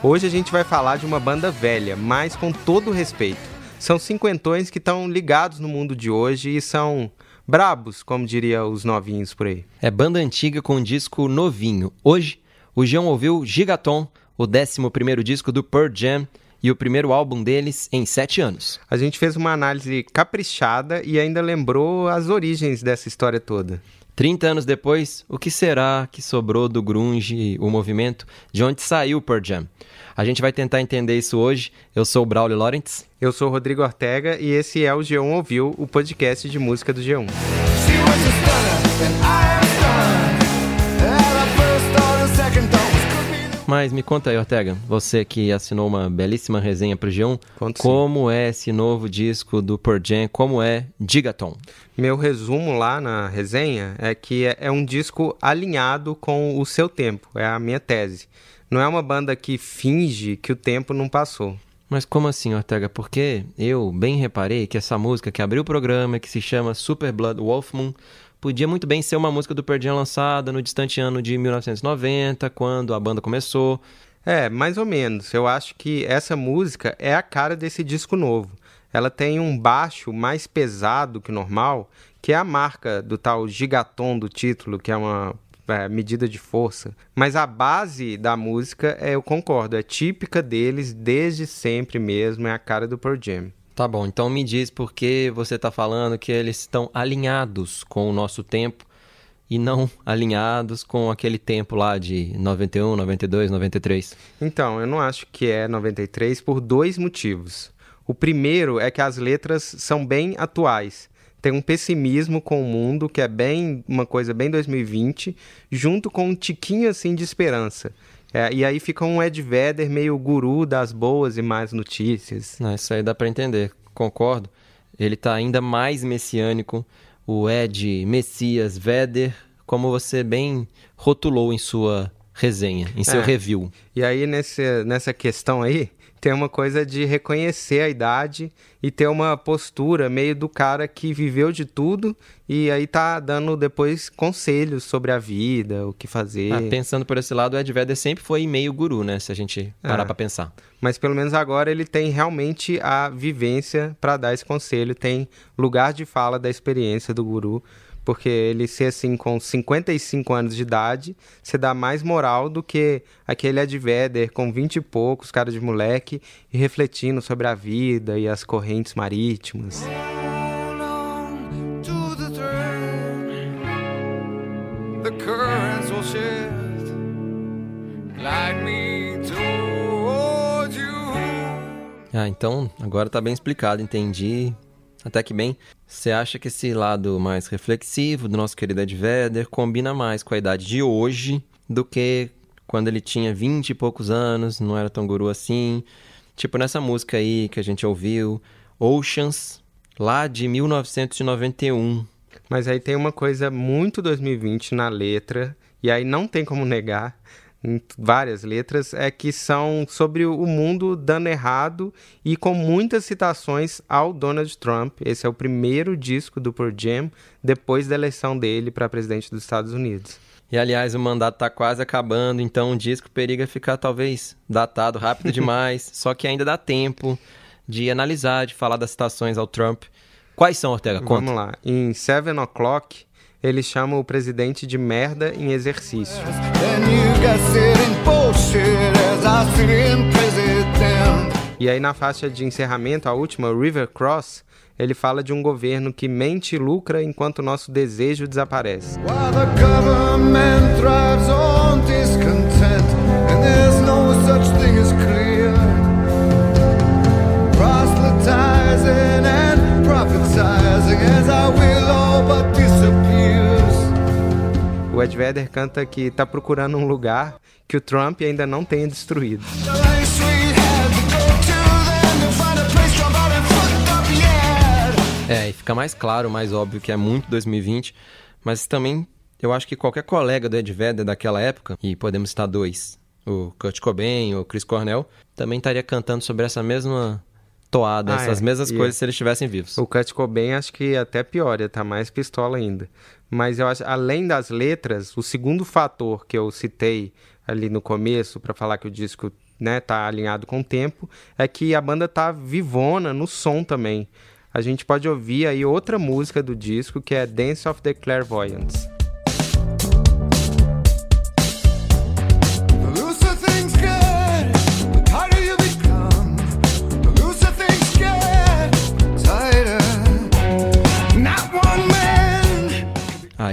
Hoje a gente vai falar de uma banda velha, mas com todo respeito. São cinquentões que estão ligados no mundo de hoje e são brabos, como diria os novinhos por aí. É banda antiga com um disco novinho. Hoje, o João ouviu Gigaton, o 11 disco do Pearl Jam e o primeiro álbum deles em sete anos. A gente fez uma análise caprichada e ainda lembrou as origens dessa história toda. 30 anos depois, o que será que sobrou do grunge, o movimento, de onde saiu o Pearl Jam? A gente vai tentar entender isso hoje. Eu sou o Braulio Lawrence. Eu sou o Rodrigo Ortega e esse é o G1 Ouviu, o podcast de música do G1. Mas me conta aí, Ortega, você que assinou uma belíssima resenha para o G1, Conto como é esse novo disco do Pearl Jam, como é Gigaton? Meu resumo lá na resenha é que é- é um disco alinhado com o seu tempo, é a minha tese. Não é uma banda que finge que o tempo não passou. Mas como assim, Ortega? Porque eu bem reparei que essa música que abriu o programa, que se chama Super Blood Wolf Moon, podia muito bem ser uma música do Pearl lançada no distante ano de 1990, quando a banda começou. É, mais ou menos. Eu acho que essa música é a cara desse disco novo. Ela tem um baixo mais pesado que normal, que é a marca do tal gigaton do título, que é uma é, medida de força. Mas a base da música, é, eu concordo, é típica deles desde sempre mesmo, é a cara do Pearl Jam. Tá bom, então me diz por que você está falando que eles estão alinhados com o nosso tempo e não alinhados com aquele tempo lá de 91, 92, 93. Então, eu não acho que é 93 por dois motivos. O primeiro é que as letras são bem atuais. Tem um pessimismo com o mundo que é bem uma coisa bem 2020, junto com um tiquinho assim de esperança. É, e aí fica um Ed Vedder meio guru das boas e más notícias. Não, isso aí dá para entender, concordo. Ele tá ainda mais messiânico, o Ed Messias Vedder, como você bem rotulou em sua resenha, em seu É. review. E aí nesse, nessa questão aí tem uma coisa de reconhecer a idade e ter uma postura meio do cara que viveu de tudo e aí tá dando depois conselhos sobre a vida, o que fazer. Ah, pensando por esse lado, o Ed Vedder sempre foi meio guru, né? Se a gente parar É. pra pensar. Mas pelo menos agora ele tem realmente a vivência para dar esse conselho, tem lugar de fala da experiência do guru, porque ele ser assim com 55 anos de idade, você dá mais moral do que aquele Ed Vedder com 20 e poucos, cara de moleque, e refletindo sobre a vida e as correntes marítimas. Ah, então agora tá bem explicado, entendi. Até que bem. Você acha que esse lado mais reflexivo do nosso querido Ed Vedder combina mais com a idade de hoje do que quando ele tinha 20 e poucos anos, não era tão guru assim? Tipo nessa música aí que a gente ouviu, Oceans, lá de 1991. Mas aí tem uma coisa muito 2020 na letra, e aí não tem como negar, em várias letras, é que são sobre o mundo dando errado e com muitas citações ao Donald Trump. Esse é o primeiro disco do Pearl Jam depois da eleição dele para presidente dos Estados Unidos. E aliás, o mandato tá quase acabando, então o disco periga ficar talvez datado rápido demais, só que ainda dá tempo de analisar, de falar das citações ao Trump. Quais são, Ortega? Conta. Vamos lá. Em Seven O'Clock, ele chama o presidente de merda em exercício. E aí na faixa de encerramento, a última, River Cross, ele fala de um governo que mente e lucra enquanto nosso desejo desaparece. And as I will all but. O Ed Vedder canta que tá procurando um lugar que o Trump ainda não tenha destruído. É, e fica mais claro, mais óbvio que é muito 2020, mas também eu acho que qualquer colega do Ed Vedder daquela época, e podemos citar dois, o Kurt Cobain ou o Chris Cornell, também estaria cantando sobre essa mesma toada, Ah, essas é. mesmas E- coisas se eles estivessem vivos. O Kurt Cobain acho que até pior, ia tá mais pistola ainda. Mas eu acho, além das letras, o segundo fator que eu citei ali no começo para falar que o disco né, tá alinhado com o tempo, é que a banda tá vivona no som também. A gente pode ouvir aí outra música do disco que é Dance of the Clairvoyants.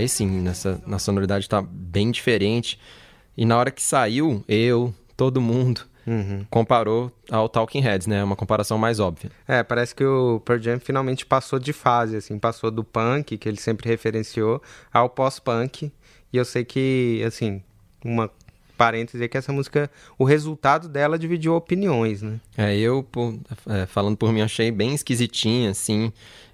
Aí sim, nessa, na sonoridade tá bem diferente. E na hora que saiu, eu, todo mundo, comparou ao Talking Heads, né? Uma comparação mais óbvia. É, parece que o Pearl Jam finalmente passou de fase, assim, passou do punk, que ele sempre referenciou, ao pós-punk. E eu sei que, assim, uma parêntese é que essa música, o resultado dela dividiu opiniões, né? É, eu, por- é, falando por mim, achei bem esquisitinha, assim.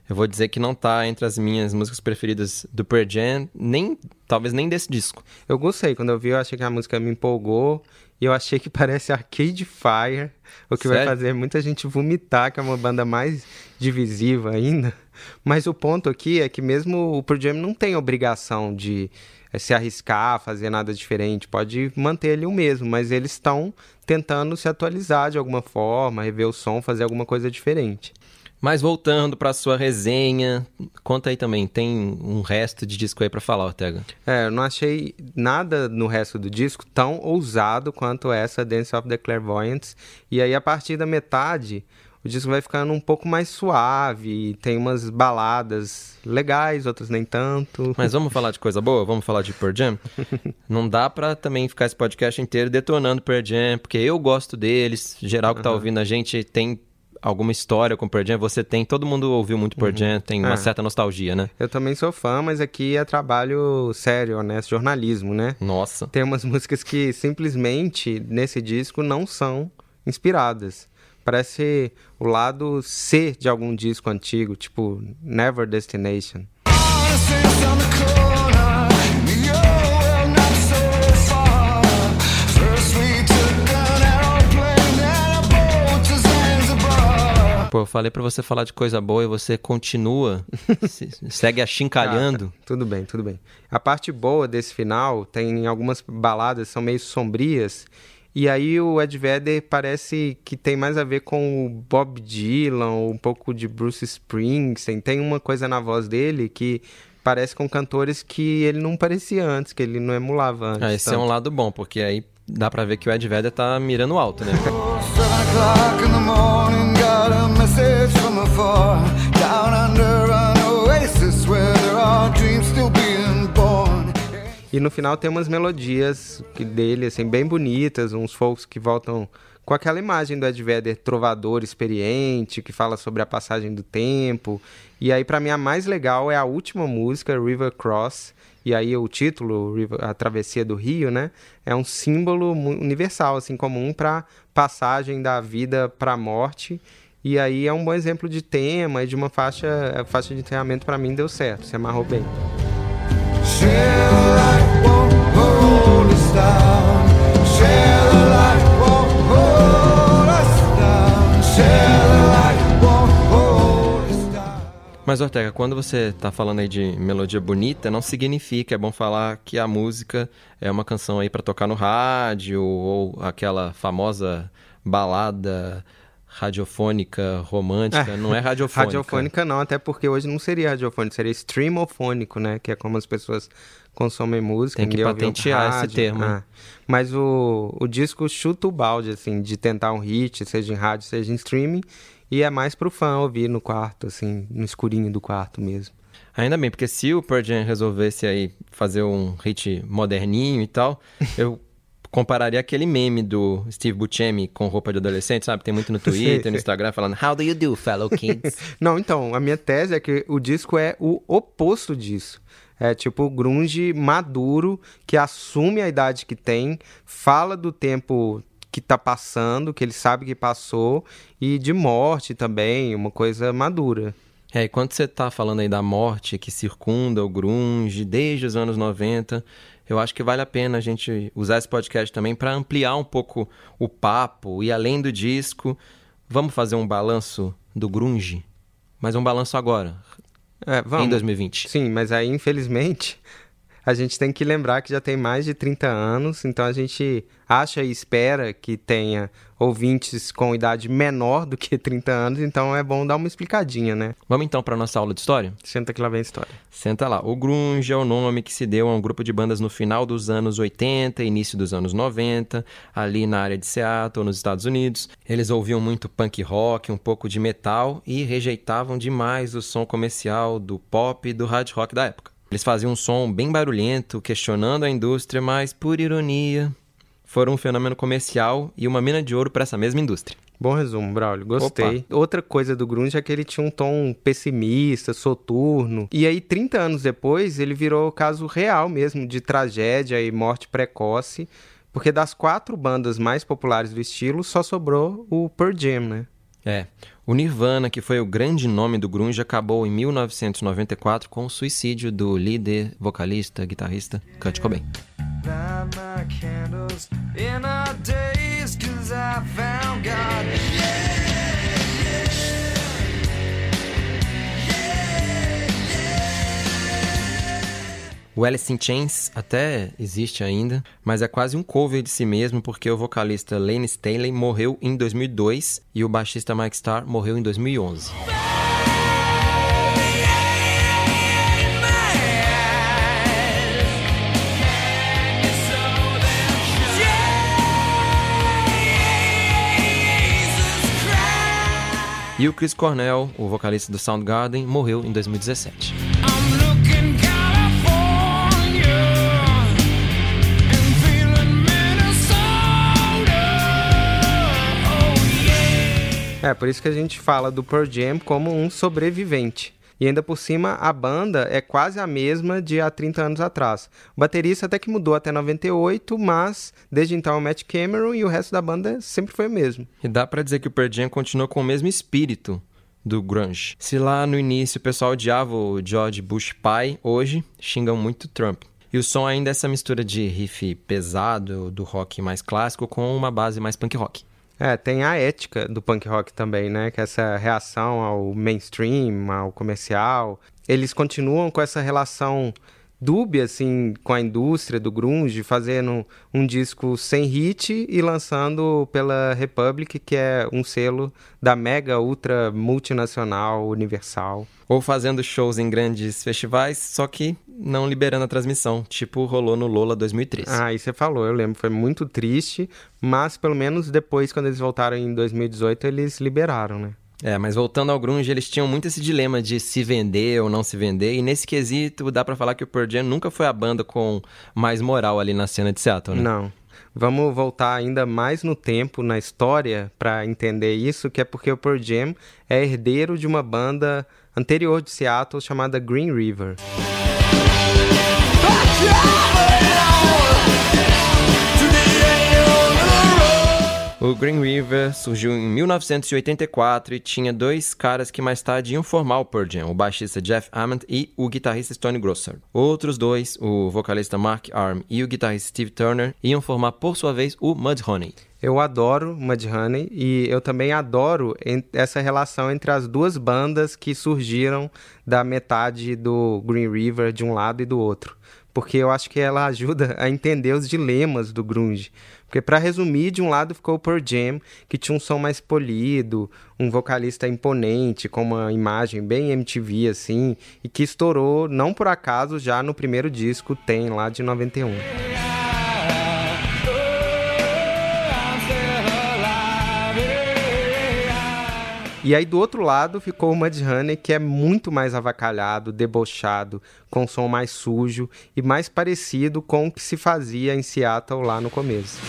Eu vou dizer que não tá entre as minhas músicas preferidas do Pearl Jam, nem, talvez nem desse disco. Eu gostei, quando eu vi eu achei que a música me empolgou e eu achei que parece Arcade Fire, o que vai Sério? fazer muita gente vomitar, que é uma banda mais divisiva ainda. Mas o ponto aqui é que mesmo o Pearl Jam não tem obrigação de eh, se arriscar, fazer nada diferente, pode manter ele o mesmo, mas eles estão tentando se atualizar de alguma forma, rever o som, fazer alguma coisa diferente. Mas voltando pra sua resenha, conta aí também, tem um resto de disco aí pra falar, Ortega. É, eu não achei nada no resto do disco tão ousado quanto essa Dance of the Clairvoyants. E aí, a partir da metade, o disco vai ficando um pouco mais suave. Tem umas baladas legais, outras nem tanto. Mas vamos falar de coisa boa? Vamos falar de Pearl Jam? Não dá pra também ficar esse podcast inteiro detonando Pearl Jam, porque eu gosto deles, geral que tá ouvindo a gente tem alguma história com Pearl Jam, você tem, todo mundo ouviu muito Pearl Jam, tem uma É. certa nostalgia, né? Eu também sou fã, mas aqui é trabalho sério, honesto, jornalismo, né? Nossa. Tem umas músicas que simplesmente nesse disco não são inspiradas. Parece o lado C de algum disco antigo, tipo Never Destination. Innocence Pô, eu falei pra você falar de coisa boa e você continua, se- segue achincalhando. Ah, tudo bem, tudo bem. A parte boa desse final tem algumas baladas que são meio sombrias. E aí o Ed Vedder parece que tem mais a ver com o Bob Dylan, um pouco de Bruce Springsteen. Tem uma coisa na voz dele que parece com cantores que ele não parecia antes, que ele não emulava antes. Ah, esse é tanto. um lado bom, porque aí dá pra ver que o Ed Vedder tá mirando alto, né? E no final tem umas melodias dele, assim, bem bonitas, uns folks que voltam com aquela imagem do Ed Vedder trovador experiente, que fala sobre a passagem do tempo. E aí, pra mim, a mais legal é a última música, River Cross. E aí o título, a travessia do rio, né? É um símbolo universal, assim, comum pra passagem da vida pra morte. E aí é um bom exemplo de tema e de uma faixa, a faixa de encerramento pra mim deu certo, se amarrou bem. Share Mas, Ortega, quando você tá falando aí de melodia bonita, não significa, é bom falar que a música é uma canção aí pra tocar no rádio, ou aquela famosa balada radiofônica, romântica. Não é radiofônica. Radiofônica não, até porque hoje não seria radiofônico, seria streamofônico, né? Que é como as pessoas consomem música. Tem que patentear esse rádio. termo, Ah. Mas o, o disco chuta o balde, assim, de tentar um hit, seja em rádio, seja em streaming. E é mais pro fã ouvir no quarto, assim, no escurinho do quarto mesmo. Ainda bem, porque se o Pearl Jam resolvesse aí fazer um hit moderninho e tal, eu compararia aquele meme do Steve Buscemi com roupa de adolescente, sabe? Tem muito no Twitter, Sim, no sim. Instagram, falando How do you do, fellow kids? Não, então, a minha tese é que o disco é o oposto disso. É tipo o grunge maduro, que assume a idade que tem, fala do tempo que tá passando, que ele sabe que passou, e de morte também, uma coisa madura. É, e quando você tá falando aí da morte que circunda o grunge desde os anos 90, eu acho que vale a pena a gente usar esse podcast também para ampliar um pouco o papo e além do disco, vamos fazer um balanço do grunge, mas um balanço agora, É, vamos. em 2020. Sim, mas aí, infelizmente, a gente tem que lembrar que já tem mais de 30 anos, então a gente acha e espera que tenha ouvintes com idade menor do que 30 anos, então é bom dar uma explicadinha, né? Vamos então para nossa aula de história? Senta que lá vem a história. Senta lá. O grunge é o nome que se deu a um grupo de bandas no final dos anos 80, início dos anos 90, ali na área de Seattle, nos Estados Unidos. Eles ouviam muito punk rock, um pouco de metal e rejeitavam demais o som comercial do pop e do hard rock da época. Eles faziam um som bem barulhento, questionando a indústria, mas por ironia, foram um fenômeno comercial e uma mina de ouro para essa mesma indústria. Bom resumo, Braulio. Gostei. Outra coisa do grunge é que ele tinha um tom pessimista, soturno. E aí, 30 anos depois, ele virou caso real mesmo de tragédia e morte precoce. Porque das quatro bandas mais populares do estilo, só sobrou o Pearl Jam, né? É. O Nirvana, que foi o grande nome do grunge, acabou em 1994 com o suicídio do líder, vocalista, guitarrista Kurt Cobain. Light O Alice in Chains até existe ainda, mas é quase um cover de si mesmo porque o vocalista Lane Staley morreu em 2002 e o baixista Mike Starr morreu em 2011. E o Chris Cornell, o vocalista do Soundgarden, morreu em 2017. É, por isso que a gente fala do Pearl Jam como um sobrevivente. E ainda por cima, a banda é quase a mesma de há 30 anos atrás. O baterista até que mudou até 98, mas desde então o Matt Cameron e o resto da banda sempre foi o mesmo. E dá pra dizer que o Pearl Jam continuou com o mesmo espírito do grunge. Se lá no início o pessoal odiava o George Bush pai, hoje xingam muito Trump. E o som ainda é essa mistura de riff pesado, do rock mais clássico, com uma base mais punk rock. É, tem a ética do punk rock também, né? Que é essa reação ao mainstream, ao comercial. Eles continuam com essa relação dúbia, assim, com a indústria do grunge, fazendo um disco sem hit e lançando pela Republic, que é um selo da mega ultra multinacional universal. Ou fazendo shows em grandes festivais, só que não liberando a transmissão, tipo rolou no Lola 2013. Ah, e você falou, eu lembro, foi muito triste, mas pelo menos depois, quando eles voltaram em 2018, eles liberaram, né? É, mas voltando ao grunge, eles tinham muito esse dilema de se vender ou não se vender, e nesse quesito dá pra falar que o Pearl Jam nunca foi a banda com mais moral ali na cena de Seattle, né? Não. Vamos voltar ainda mais no tempo, na história, para entender isso, que é porque o Pearl Jam é herdeiro de uma banda anterior de Seattle chamada Green River. O Green River surgiu em 1984 e tinha dois caras que mais tarde iam formar o Pearl Jam, o baixista Jeff Ament e o guitarrista Stone Grosser. Outros dois, o vocalista Mark Arm e o guitarrista Steve Turner, iam formar por sua vez o Mudhoney. Eu adoro Mudhoney e eu também adoro essa relação entre as duas bandas que surgiram da metade do Green River de um lado e do outro. Porque eu acho que ela ajuda a entender os dilemas do grunge. Porque para resumir, de um lado ficou o Pearl Jam, que tinha um som mais polido, um vocalista imponente, com uma imagem bem MTV assim, e que estourou não por acaso já no primeiro disco Tem lá de 91. E aí do outro lado ficou o Mudhoney, que é muito mais avacalhado, debochado, com som mais sujo e mais parecido com o que se fazia em Seattle lá no começo.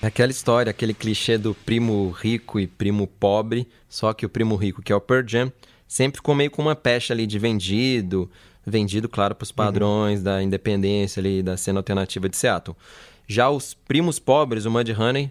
Aquela história, aquele clichê do primo rico e primo pobre, só que o primo rico, que é o Pearl Jam, sempre ficou meio com uma pecha ali de vendido, vendido, claro, para os padrões da independência ali, da cena alternativa de Seattle. Já os primos pobres, o Mudhoney,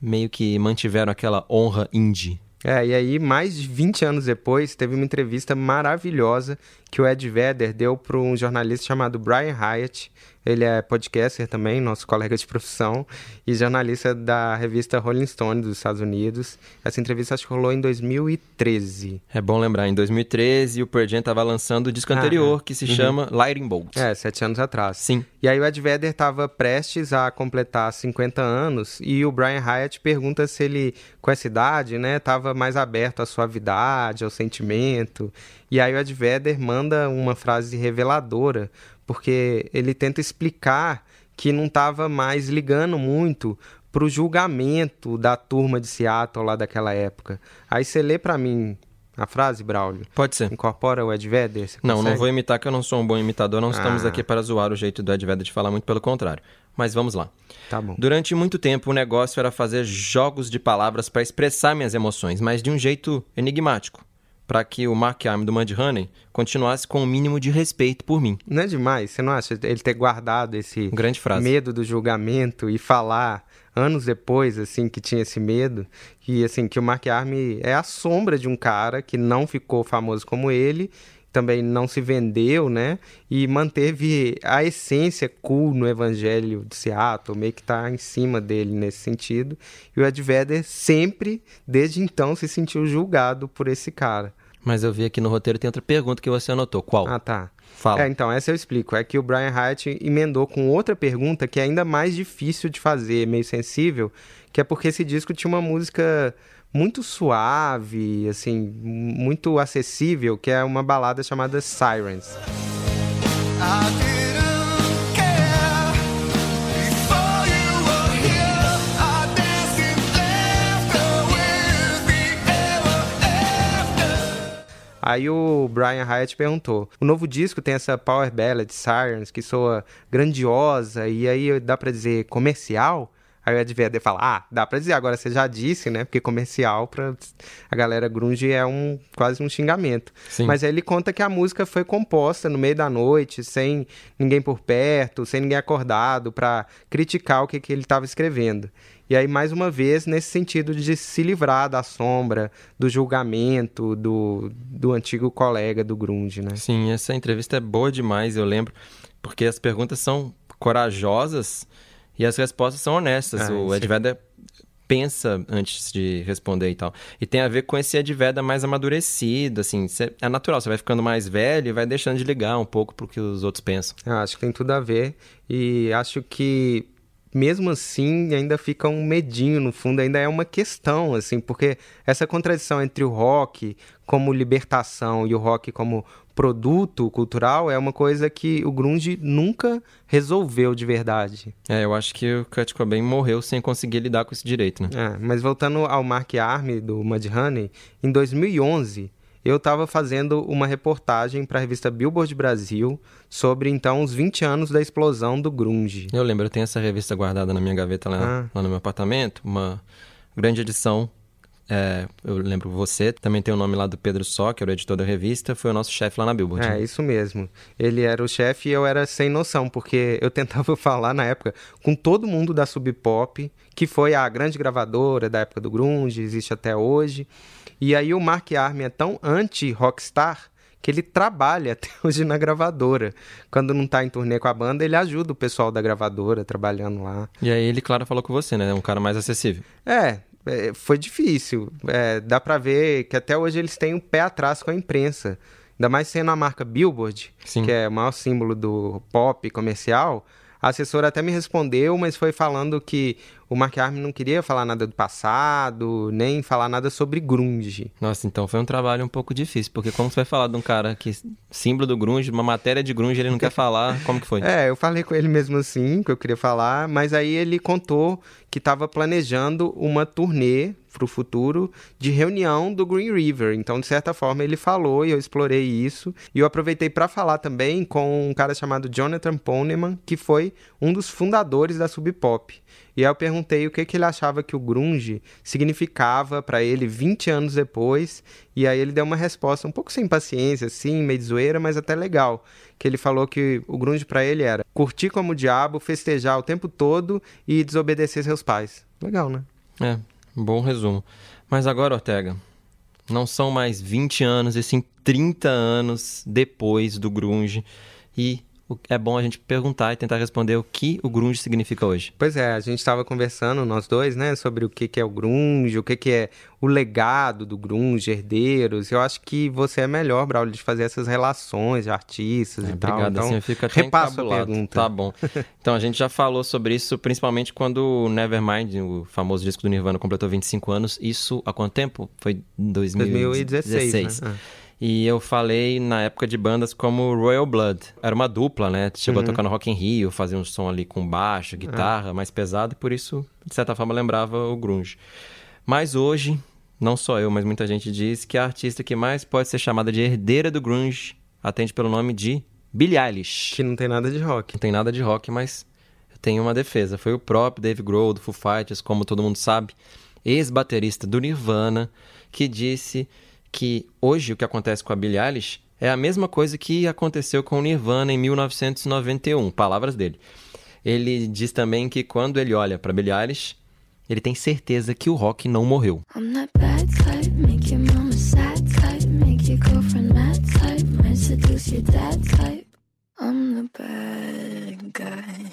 meio que mantiveram aquela honra indie. É, e aí, mais de 20 anos depois, teve uma entrevista maravilhosa que o Ed Vedder deu para um jornalista chamado Brian Hyatt, Ele é podcaster também, nosso colega de profissão, e jornalista da revista Rolling Stone dos Estados Unidos. Essa entrevista acho que rolou em 2013. É bom lembrar, em 2013 o Pearl Jam tava lançando o disco Ah, anterior, que se uhum. chama Lightning Bolt. É, sete anos atrás. Sim. E aí o Ed Vedder estava prestes a completar 50 anos e o Brian Hyatt pergunta se ele, com essa idade, né, estava mais aberto à suavidade, ao sentimento. E aí o Ed Vedder manda uma frase reveladora, porque ele tenta explicar que não estava mais ligando muito pro julgamento da turma de Seattle lá daquela época. Aí você lê para mim a frase, Braulio? Pode ser. Incorpora o Ed Vedder? Não, não vou imitar que eu não sou um bom imitador, não estamos Ah. aqui para zoar o jeito do Ed Vedder de falar, muito pelo contrário. Mas vamos lá. Tá bom. Durante muito tempo o negócio era fazer jogos de palavras para expressar minhas emoções, mas de um jeito enigmático, para que o Mark Arm do Mudhoney continuasse com o mínimo de respeito por mim. Não é demais? Você não acha ele ter guardado esse medo do julgamento e falar anos depois, assim, que tinha esse medo? E, assim, que o Mark Arme é a sombra de um cara que não ficou famoso como ele, também não se vendeu, né? E manteve a essência cool no evangelho de Seattle, meio que tá em cima dele nesse sentido. E o Ed Vedder sempre, desde então, se sentiu julgado por esse cara. Mas eu vi aqui no roteiro tem outra pergunta que você anotou. Qual? Ah, tá. Fala. É, então, essa eu explico. É que o Brian Hyatt emendou com outra pergunta que é ainda mais difícil de fazer, meio sensível, que é porque esse disco tinha uma música muito suave, assim, muito acessível, que é uma balada chamada Sirens. I Aí o Brian Hyatt perguntou: o novo disco tem essa power ballad Sirens que soa grandiosa e aí dá pra dizer comercial? Aí o Ed Vedder fala: ah, dá pra dizer, agora você já disse, né? Porque comercial pra a galera grunge é um quase um xingamento. Sim. Mas aí ele conta que a música foi composta no meio da noite, sem ninguém por perto, sem ninguém acordado, pra criticar o que, que ele estava escrevendo. E aí, mais uma vez, nesse sentido de se livrar da sombra, do julgamento do, do antigo colega do Grunge, né? Sim, essa entrevista é boa demais, eu lembro, porque as perguntas são corajosas e as respostas são honestas. Ah, o Vedder pensa antes de responder e tal. E tem a ver com esse Ed Vedder mais amadurecido, assim, cê- é natural, você vai ficando mais velho e vai deixando de ligar um pouco pro que os outros pensam. Eu acho que tem tudo a ver. E acho que, mesmo assim, ainda fica um medinho no fundo, ainda é uma questão, assim, porque essa contradição entre o rock como libertação e o rock como produto cultural é uma coisa que o grunge nunca resolveu de verdade. É, eu acho que o Kurt Cobain morreu sem conseguir lidar com isso direito, né? É, mas voltando ao Mark Arme do Mudhoney, em 2011 eu estava fazendo uma reportagem para a revista Billboard Brasil sobre então os 20 anos da explosão do grunge. Eu lembro, eu tenho essa revista guardada na minha gaveta lá, Ah. lá no meu apartamento, uma grande edição. É, eu lembro você, também tem o nome lá do Pedro Só, que era o editor da revista, foi o nosso chefe lá na Billboard. É, isso mesmo. Ele era o chefe e eu era sem noção, porque eu tentava falar na época com todo mundo da Sub Pop, que foi a grande gravadora da época do grunge, existe até hoje. E aí o Mark Arme é tão anti-rockstar que ele trabalha até hoje na gravadora. Quando não tá em turnê com a banda, ele ajuda o pessoal da gravadora trabalhando lá. E aí ele, claro, falou com você, né? É um cara mais acessível. É, é, foi difícil. É, dá pra ver que até hoje eles têm um pé atrás com a imprensa. Ainda mais sendo a marca Billboard, Sim. que é o maior símbolo do pop comercial. A assessora até me respondeu, mas foi falando que o Mark Arm não queria falar nada do passado, nem falar nada sobre grunge. Nossa, então foi um trabalho um pouco difícil, porque como você vai falar de um cara que símbolo do grunge, uma matéria de grunge, ele não quer falar, como que foi? É, eu falei com ele mesmo assim, que eu queria falar, mas aí ele contou que estava planejando uma turnê para o futuro de reunião do Green River. Então, de certa forma, ele falou e eu explorei isso. E eu aproveitei para falar também com um cara chamado Jonathan Poneman, que foi um dos fundadores da Sub Pop. E aí eu perguntei o que, que ele achava que o grunge significava para ele 20 anos depois. E aí ele deu uma resposta um pouco sem paciência, assim, meio zoeira, mas até legal. Que ele falou que o grunge para ele era curtir como o diabo, festejar o tempo todo e desobedecer seus pais. Legal, né? É, bom resumo. Mas agora, Ortega, não são mais 20 anos, e sim 30 anos depois do grunge. E é bom a gente perguntar e tentar responder o que o grunge significa hoje. Pois é, a gente estava conversando, nós dois, né, sobre o que, que é o grunge, o que, que é o legado do grunge, herdeiros. Eu acho que você é melhor, Braulio, de fazer essas relações de artistas e tal. Obrigado, Então, assim até repassa a pergunta. Tá bom. Então, a gente já falou sobre isso, principalmente quando o Nevermind, o famoso disco do Nirvana, completou 25 anos. Isso há quanto tempo? Foi em 2016. 2016, né? E eu falei na época de bandas como Royal Blood. Era uma dupla, né? Chegou a tocar no Rock in Rio, fazia um som ali com baixo, guitarra, mais pesado, e por isso, de certa forma, lembrava o grunge. Mas hoje, não só eu, mas muita gente diz que a artista que mais pode ser chamada de herdeira do grunge atende pelo nome de Billie Eilish. Que não tem nada de rock. Não tem nada de rock, mas eu tenho uma defesa. Foi o próprio Dave Grohl do Foo Fighters, como todo mundo sabe, ex-baterista do Nirvana, que disse que hoje o que acontece com a Billie Eilish é a mesma coisa que aconteceu com o Nirvana em 1991, palavras dele. Ele diz também que quando ele olha para Billie Eilish, ele tem certeza que o rock não morreu. I'm that bad type, make your mama sad type, make your girlfriend mad type, might seduce your dad type. I'm the bad guy.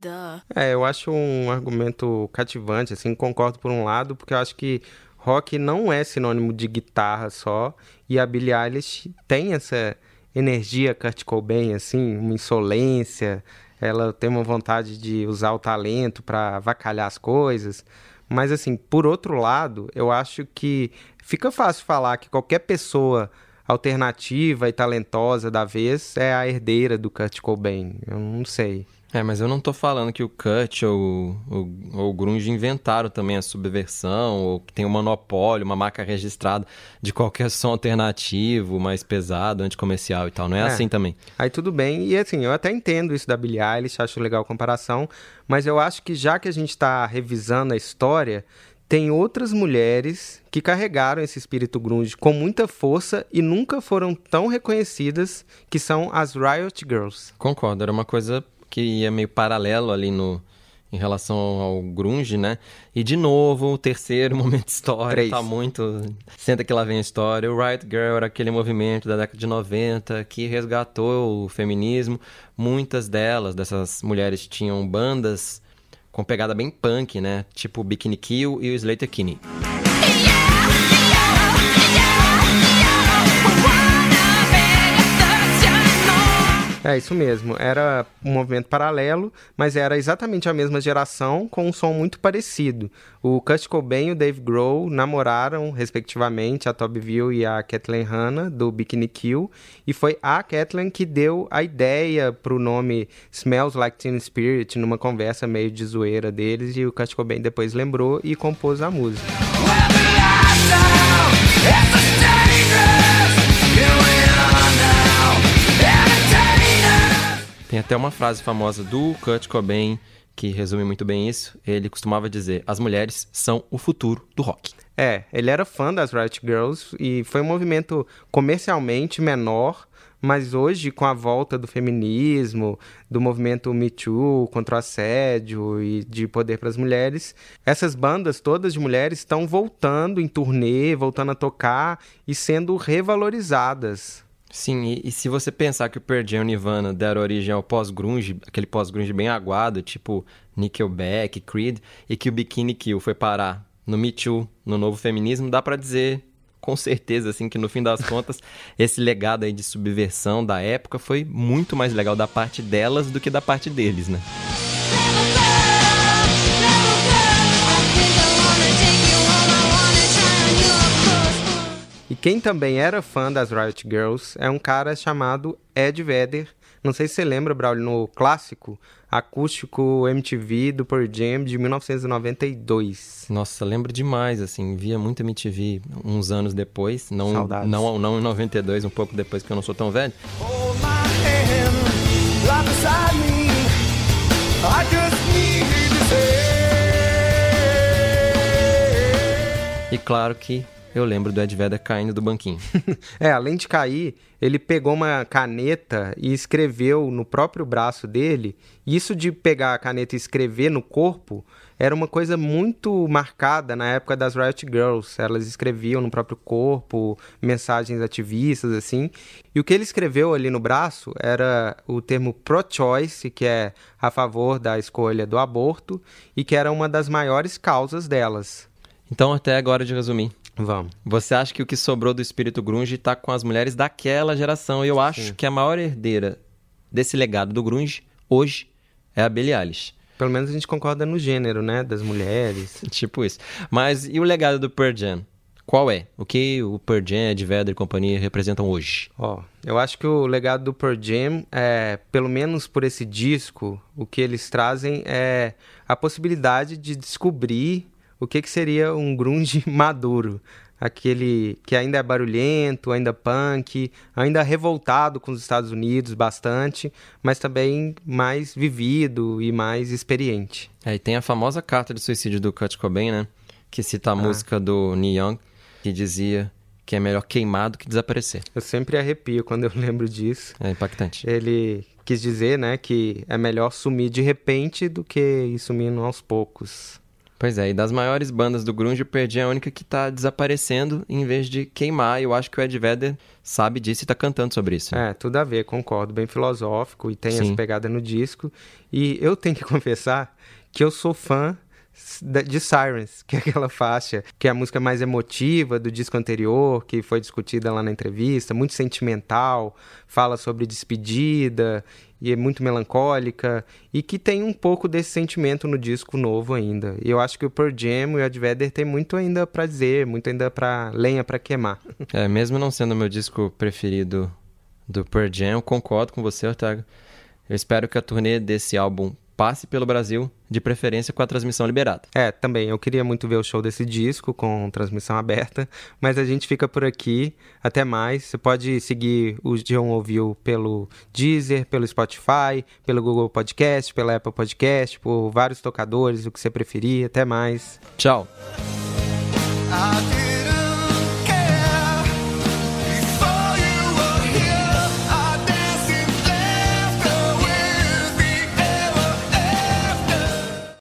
Duh. É, eu acho um argumento cativante, assim, concordo por um lado, porque eu acho que rock não é sinônimo de guitarra só, e a Billie Eilish tem essa energia Kurt Cobain, assim, uma insolência, ela tem uma vontade de usar o talento para avacalhar as coisas, mas assim, por outro lado, eu acho que fica fácil falar que qualquer pessoa alternativa e talentosa da vez é a herdeira do Kurt Cobain, eu não sei. É, mas eu não tô falando que o Cut ou, ou, ou o Grunge inventaram também a subversão, ou que tem um monopólio, uma marca registrada de qualquer som alternativo, mais pesado, anticomercial e tal. Não é, É. assim também. Aí tudo bem, e assim, eu até entendo isso da Billie Eilish, acho legal a comparação, mas eu acho que já que a gente está revisando a história, tem outras mulheres que carregaram esse espírito grunge com muita força e nunca foram tão reconhecidas, que são as Riot Girls. Concordo, era uma coisa que ia meio paralelo ali no em relação ao grunge, né? E de novo, o terceiro momento histórico Três. tá muito... Senta que lá vem a história. O Riot Girl era aquele movimento da década de 90 que resgatou o feminismo. Muitas delas, dessas mulheres, tinham bandas com pegada bem punk, né? Tipo o Bikini Kill e o Slater Kinney. É isso mesmo, era um movimento paralelo, mas era exatamente a mesma geração com um som muito parecido. O Kurt Cobain e o Dave Grohl namoraram, respectivamente, a Toby Ville e a Kathleen Hanna, do Bikini Kill, e foi a Kathleen que deu a ideia pro nome Smells Like Teen Spirit numa conversa meio de zoeira deles, e o Kurt Cobain depois lembrou e compôs a música. Tem até uma frase famosa do Kurt Cobain que resume muito bem isso. Ele costumava dizer: as mulheres são o futuro do rock. É, ele era fã das Riot Girls e foi um movimento comercialmente menor, mas hoje, com a volta do feminismo, do movimento Me Too contra o assédio e de poder para as mulheres, essas bandas todas de mulheres estão voltando em turnê, voltando a tocar e sendo revalorizadas. Sim, e, e se você pensar que o Pearl Jam e Nirvana deram origem ao pós-grunge, aquele pós-grunge bem aguado, tipo Nickelback, Creed, e que o Bikini Kill foi parar no Me Too, no novo feminismo, dá pra dizer com certeza assim que no fim das contas esse legado aí de subversão da época foi muito mais legal da parte delas do que da parte deles, né? Quem também era fã das Riot Girls é um cara chamado Ed Vedder. Não sei se você lembra, Braulio, no clássico acústico MTV do Pearl Jam de 1992. Nossa, lembro demais, assim, via muito MTV uns anos depois, não, Saudades. não, não em 92, um pouco depois que eu não sou tão velho. E claro que eu lembro do Ed Vedder caindo do banquinho. É, além de cair, ele pegou uma caneta e escreveu no próprio braço dele. Isso de pegar a caneta e escrever no corpo era uma coisa muito marcada na época das Riot Girls. Elas escreviam no próprio corpo mensagens ativistas, assim. E o que ele escreveu ali no braço era o termo pro-choice, que é a favor da escolha do aborto, e que era uma das maiores causas delas. Então, até agora de resumir. Vamos. Você acha que o que sobrou do espírito grunge está com as mulheres daquela geração? E eu acho Sim. que a maior herdeira desse legado do grunge hoje é a Billie Eilish. Pelo menos a gente concorda no gênero, né? Das mulheres. Tipo isso. Mas e o legado do Pearl Jam? Qual é? O que o Pearl Jam, Ed Vedder e companhia representam hoje? Ó, eu acho que o legado do Pearl Jam é, pelo menos por esse disco, o que eles trazem é a possibilidade de descobrir o que, que seria um grunge maduro. Aquele que ainda é barulhento, ainda punk, ainda revoltado com os Estados Unidos bastante, mas também mais vivido e mais experiente. É, e tem a famosa carta de suicídio do Kurt Cobain, né? Que cita a música do Neil Young, que dizia que é melhor queimar do que desaparecer. Eu sempre arrepio quando eu lembro disso. É impactante. Ele quis dizer, né, que é melhor sumir de repente do que ir sumindo aos poucos. Pois é, e das maiores bandas do grunge, o Jam é a única que tá desaparecendo em vez de queimar. E eu acho que o Ed Vedder sabe disso e tá cantando sobre isso. É, tudo a ver, concordo. Bem filosófico e tem Sim. essa pegada no disco. E eu tenho que confessar que eu sou fã de Sirens, que é aquela faixa, que é a música mais emotiva do disco anterior, que foi discutida lá na entrevista, muito sentimental, fala sobre despedida e é muito melancólica e que tem um pouco desse sentimento no disco novo ainda. E eu acho que o Pearl Jam e o Ed Vedder tem muito ainda pra dizer, muito ainda pra lenha pra queimar. É, mesmo não sendo o meu disco preferido do Pearl Jam, eu concordo com você, Ortega. Eu espero que a turnê desse álbum passe pelo Brasil, de preferência com a transmissão liberada. É, também. Eu queria muito ver o show desse disco com transmissão aberta, mas a gente fica por aqui. Até mais. Você pode seguir o John Ouviu pelo Deezer, pelo Spotify, pelo Google Podcast, pela Apple Podcast, por vários tocadores, o que você preferir. Até mais. Tchau! Do